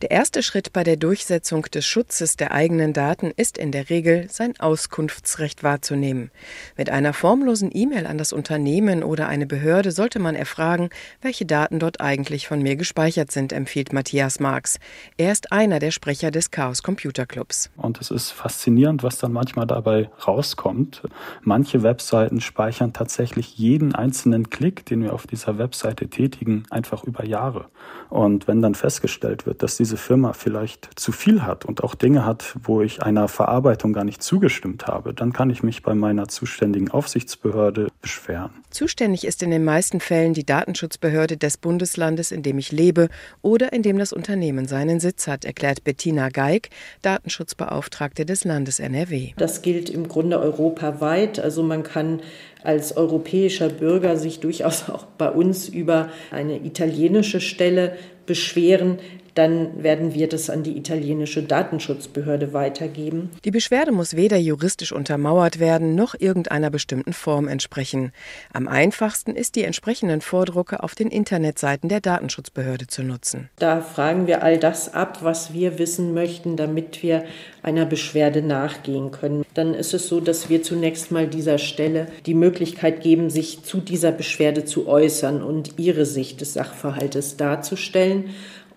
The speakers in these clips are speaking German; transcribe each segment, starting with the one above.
Der erste Schritt bei der Durchsetzung des Schutzes der eigenen Daten ist in der Regel, sein Auskunftsrecht wahrzunehmen. Mit einer formlosen E-Mail an das Unternehmen oder eine Behörde sollte man erfragen, welche Daten dort eigentlich von mir gespeichert sind, empfiehlt Matthias Marx. Er ist einer der Sprecher des Chaos Computer Clubs. Und es ist faszinierend, was dann manchmal dabei rauskommt. Manche Webseiten speichern tatsächlich jeden einzelnen Klick, den wir auf dieser Webseite tätigen, einfach über Jahre. Und wenn dann festgestellt wird, dass diese diese Firma vielleicht zu viel hat und auch Dinge hat, wo ich einer Verarbeitung gar nicht zugestimmt habe, dann kann ich mich bei meiner zuständigen Aufsichtsbehörde beschweren. Zuständig ist in den meisten Fällen die Datenschutzbehörde des Bundeslandes, in dem ich lebe oder in dem das Unternehmen seinen Sitz hat, erklärt Bettina Geig, Datenschutzbeauftragte des Landes NRW. Das gilt im Grunde europaweit. Also man kann als europäischer Bürger sich durchaus auch bei uns über eine italienische Stelle beschweren, dann werden wir das an die italienische Datenschutzbehörde weitergeben. Die Beschwerde muss weder juristisch untermauert werden noch irgendeiner bestimmten Form entsprechen. Am einfachsten ist die entsprechenden Vordrucke auf den Internetseiten der Datenschutzbehörde zu nutzen. Da fragen wir all das ab, was wir wissen möchten, damit wir einer Beschwerde nachgehen können. Dann ist es so, dass wir zunächst mal dieser Stelle die Möglichkeit geben, sich zu dieser Beschwerde zu äußern und ihre Sicht des Sachverhaltes darzustellen.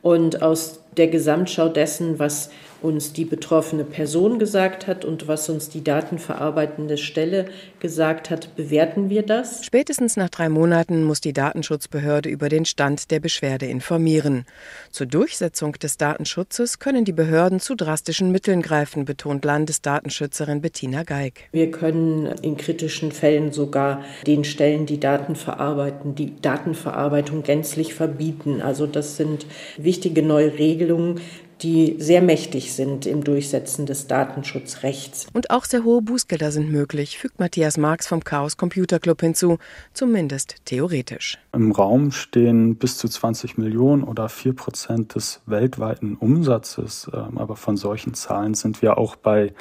Und aus der Gesamtschau dessen, was uns die betroffene Person gesagt hat und was uns die datenverarbeitende Stelle gesagt hat, bewerten wir das. Spätestens nach drei Monaten muss die Datenschutzbehörde über den Stand der Beschwerde informieren. Zur Durchsetzung des Datenschutzes können die Behörden zu drastischen Mitteln greifen, betont Landesdatenschützerin Bettina Geig. Wir können in kritischen Fällen sogar den Stellen, die Daten verarbeiten, die Datenverarbeitung gänzlich verbieten. Also das sind wichtige neue Regelungen, die sehr mächtig sind im Durchsetzen des Datenschutzrechts. Und auch sehr hohe Bußgelder sind möglich, fügt Matthias Marx vom Chaos Computer Club hinzu, zumindest theoretisch. Im Raum stehen bis zu 20 Millionen oder 4 Prozent des weltweiten Umsatzes. Ähm, aber von solchen Zahlen sind wir auch bei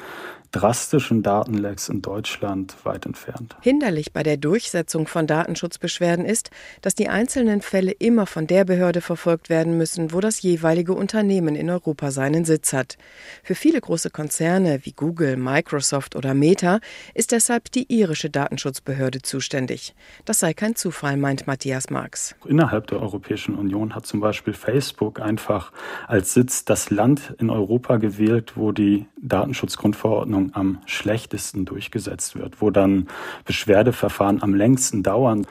drastischen Datenlecks in Deutschland weit entfernt. Hinderlich bei der Durchsetzung von Datenschutzbeschwerden ist, dass die einzelnen Fälle immer von der Behörde verfolgt werden müssen, wo das jeweilige Unternehmen in Europa seinen Sitz hat. Für viele große Konzerne wie Google, Microsoft oder Meta ist deshalb die irische Datenschutzbehörde zuständig. Das sei kein Zufall, meint Matthias Marx. Innerhalb der Europäischen Union hat zum Beispiel Facebook einfach als Sitz das Land in Europa gewählt, wo die Datenschutzgrundverordnung am schlechtesten durchgesetzt wird, wo dann Beschwerdeverfahren am längsten dauern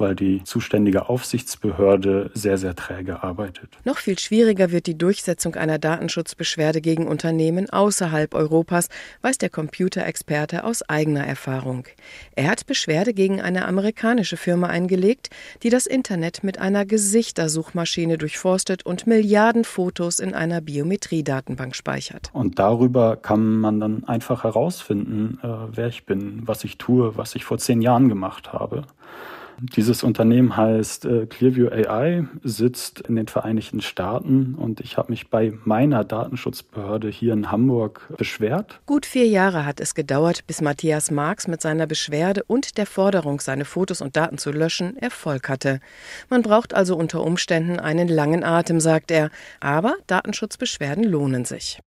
weil die zuständige Aufsichtsbehörde sehr, sehr träge arbeitet. Noch viel schwieriger wird die Durchsetzung einer Datenschutzbeschwerde gegen Unternehmen außerhalb Europas, weiß der Computerexperte aus eigener Erfahrung. Er hat Beschwerde gegen eine amerikanische Firma eingelegt, die das Internet mit einer Gesichtersuchmaschine durchforstet und Milliarden Fotos in einer Biometriedatenbank speichert. Und darüber kann man dann einfach herausfinden, äh, wer ich bin, was ich tue, was ich vor zehn Jahren gemacht habe. Dieses Unternehmen heißt äh, Clearview AI, sitzt in den Vereinigten Staaten und ich habe mich bei meiner Datenschutzbehörde hier in Hamburg beschwert. Gut vier Jahre hat es gedauert, bis Matthias Marx mit seiner Beschwerde und der Forderung, seine Fotos und Daten zu löschen, Erfolg hatte. Man braucht also unter Umständen einen langen Atem, sagt er, aber Datenschutzbeschwerden lohnen sich.